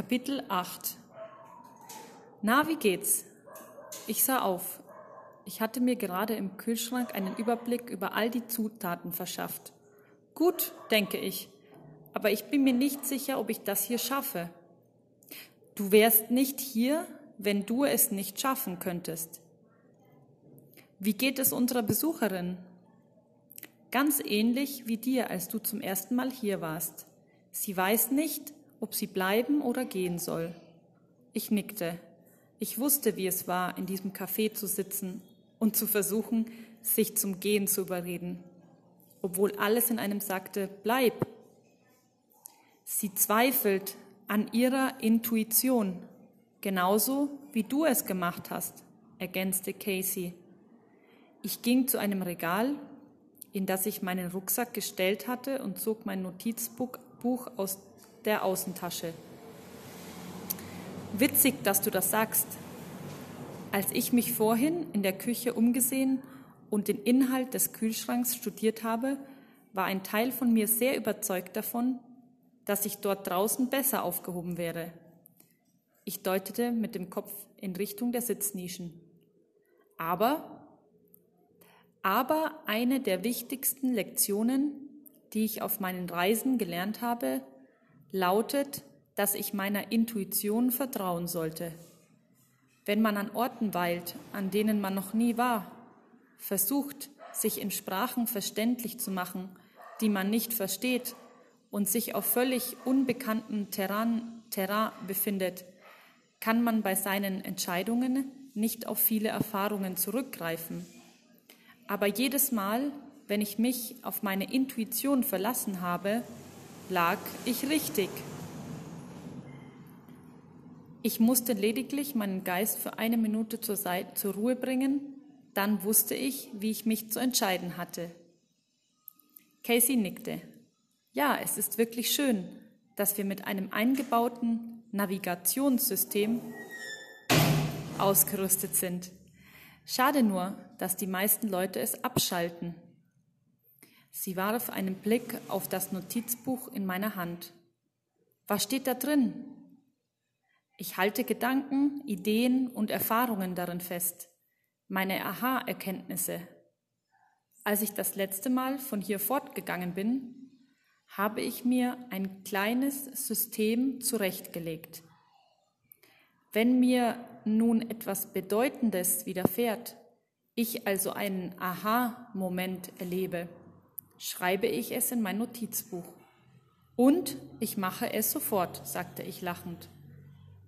Kapitel 8 Na, wie geht's? Ich sah auf. Ich hatte mir gerade im Kühlschrank einen Überblick über all die Zutaten verschafft. Gut, denke ich, aber ich bin mir nicht sicher, ob ich das hier schaffe. Du wärst nicht hier, wenn du es nicht schaffen könntest. Wie geht es unserer Besucherin? Ganz ähnlich wie dir, als du zum ersten Mal hier warst. Sie weiß nicht, ob sie bleiben oder gehen soll. Ich nickte. Ich wusste, wie es war, in diesem Café zu sitzen und zu versuchen, sich zum Gehen zu überreden, obwohl alles in einem sagte, bleib. Sie zweifelt an ihrer Intuition, genauso wie du es gemacht hast, ergänzte Casey. Ich ging zu einem Regal, in das ich meinen Rucksack gestellt hatte und zog mein Notizbuch aus der Außentasche. Witzig, dass du das sagst. Als ich mich vorhin in der Küche umgesehen und den Inhalt des Kühlschranks studiert habe, war ein Teil von mir sehr überzeugt davon, dass ich dort draußen besser aufgehoben wäre. Ich deutete mit dem Kopf in Richtung der Sitznischen. Aber, aber eine der wichtigsten Lektionen, die ich auf meinen Reisen gelernt habe, lautet, dass ich meiner Intuition vertrauen sollte. Wenn man an Orten weilt, an denen man noch nie war, versucht, sich in Sprachen verständlich zu machen, die man nicht versteht und sich auf völlig unbekanntem Terrain, Terrain befindet, kann man bei seinen Entscheidungen nicht auf viele Erfahrungen zurückgreifen. Aber jedes Mal, wenn ich mich auf meine Intuition verlassen habe, lag ich richtig. Ich musste lediglich meinen Geist für eine Minute zur, Seite, zur Ruhe bringen, dann wusste ich, wie ich mich zu entscheiden hatte. Casey nickte. Ja, es ist wirklich schön, dass wir mit einem eingebauten Navigationssystem ausgerüstet sind. Schade nur, dass die meisten Leute es abschalten. Sie warf einen Blick auf das Notizbuch in meiner Hand. Was steht da drin? Ich halte Gedanken, Ideen und Erfahrungen darin fest, meine Aha-Erkenntnisse. Als ich das letzte Mal von hier fortgegangen bin, habe ich mir ein kleines System zurechtgelegt. Wenn mir nun etwas Bedeutendes widerfährt, ich also einen Aha-Moment erlebe, schreibe ich es in mein Notizbuch. Und ich mache es sofort, sagte ich lachend.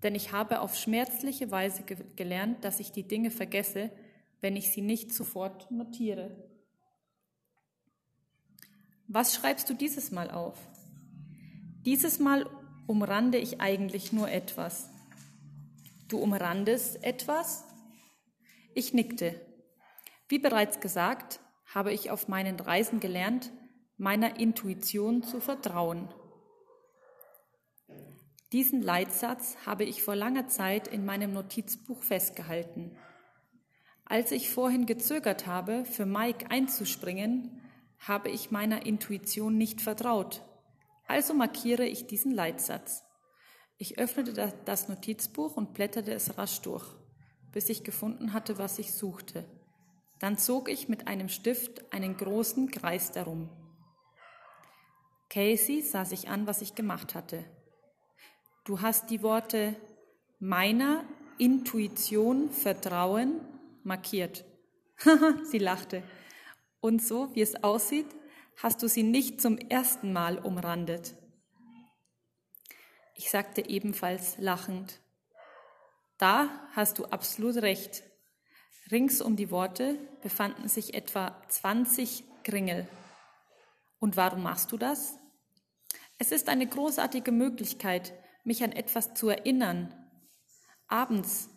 Denn ich habe auf schmerzliche Weise ge gelernt, dass ich die Dinge vergesse, wenn ich sie nicht sofort notiere. Was schreibst du dieses Mal auf? Dieses Mal umrande ich eigentlich nur etwas. Du umrandest etwas? Ich nickte. Wie bereits gesagt, habe ich auf meinen Reisen gelernt, meiner Intuition zu vertrauen. Diesen Leitsatz habe ich vor langer Zeit in meinem Notizbuch festgehalten. Als ich vorhin gezögert habe, für Mike einzuspringen, habe ich meiner Intuition nicht vertraut. Also markiere ich diesen Leitsatz. Ich öffnete das Notizbuch und blätterte es rasch durch, bis ich gefunden hatte, was ich suchte. Dann zog ich mit einem Stift einen großen Kreis darum. Casey sah sich an, was ich gemacht hatte. Du hast die Worte meiner Intuition vertrauen markiert. sie lachte. Und so, wie es aussieht, hast du sie nicht zum ersten Mal umrandet. Ich sagte ebenfalls lachend, da hast du absolut recht. Rings um die Worte befanden sich etwa 20 Kringel. Und warum machst du das? Es ist eine großartige Möglichkeit, mich an etwas zu erinnern. Abends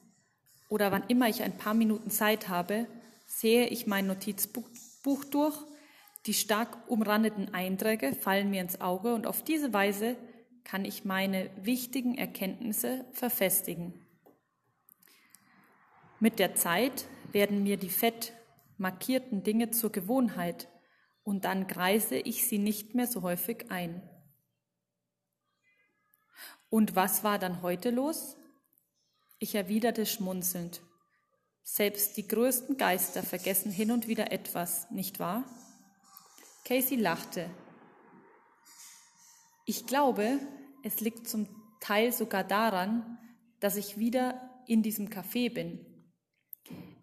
oder wann immer ich ein paar Minuten Zeit habe, sehe ich mein Notizbuch durch. Die stark umrandeten Einträge fallen mir ins Auge und auf diese Weise kann ich meine wichtigen Erkenntnisse verfestigen. Mit der Zeit werden mir die fett markierten Dinge zur Gewohnheit und dann kreise ich sie nicht mehr so häufig ein. Und was war dann heute los? Ich erwiderte schmunzelnd. Selbst die größten Geister vergessen hin und wieder etwas, nicht wahr? Casey lachte. Ich glaube, es liegt zum Teil sogar daran, dass ich wieder in diesem Café bin.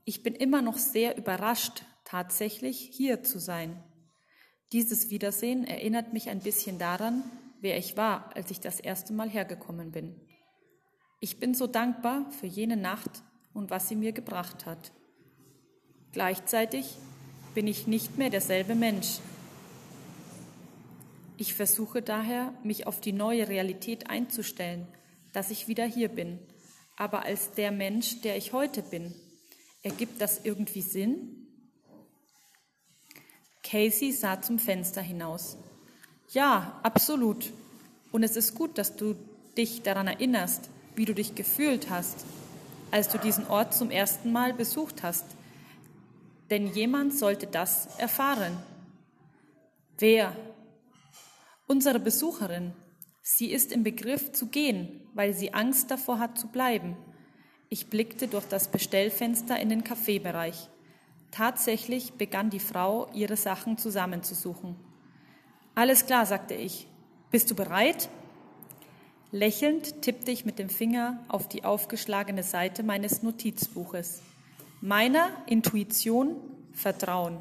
Ich bin immer noch sehr überrascht, tatsächlich hier zu sein. Dieses Wiedersehen erinnert mich ein bisschen daran, wer ich war, als ich das erste Mal hergekommen bin. Ich bin so dankbar für jene Nacht und was sie mir gebracht hat. Gleichzeitig bin ich nicht mehr derselbe Mensch. Ich versuche daher, mich auf die neue Realität einzustellen, dass ich wieder hier bin, aber als der Mensch, der ich heute bin. Ergibt das irgendwie Sinn? Casey sah zum Fenster hinaus. Ja, absolut. Und es ist gut, dass du dich daran erinnerst, wie du dich gefühlt hast, als du diesen Ort zum ersten Mal besucht hast. Denn jemand sollte das erfahren. Wer? Unsere Besucherin. Sie ist im Begriff zu gehen, weil sie Angst davor hat zu bleiben. Ich blickte durch das Bestellfenster in den Kaffeebereich. Tatsächlich begann die Frau, ihre Sachen zusammenzusuchen. Alles klar, sagte ich. Bist du bereit? Lächelnd tippte ich mit dem Finger auf die aufgeschlagene Seite meines Notizbuches. Meiner Intuition Vertrauen.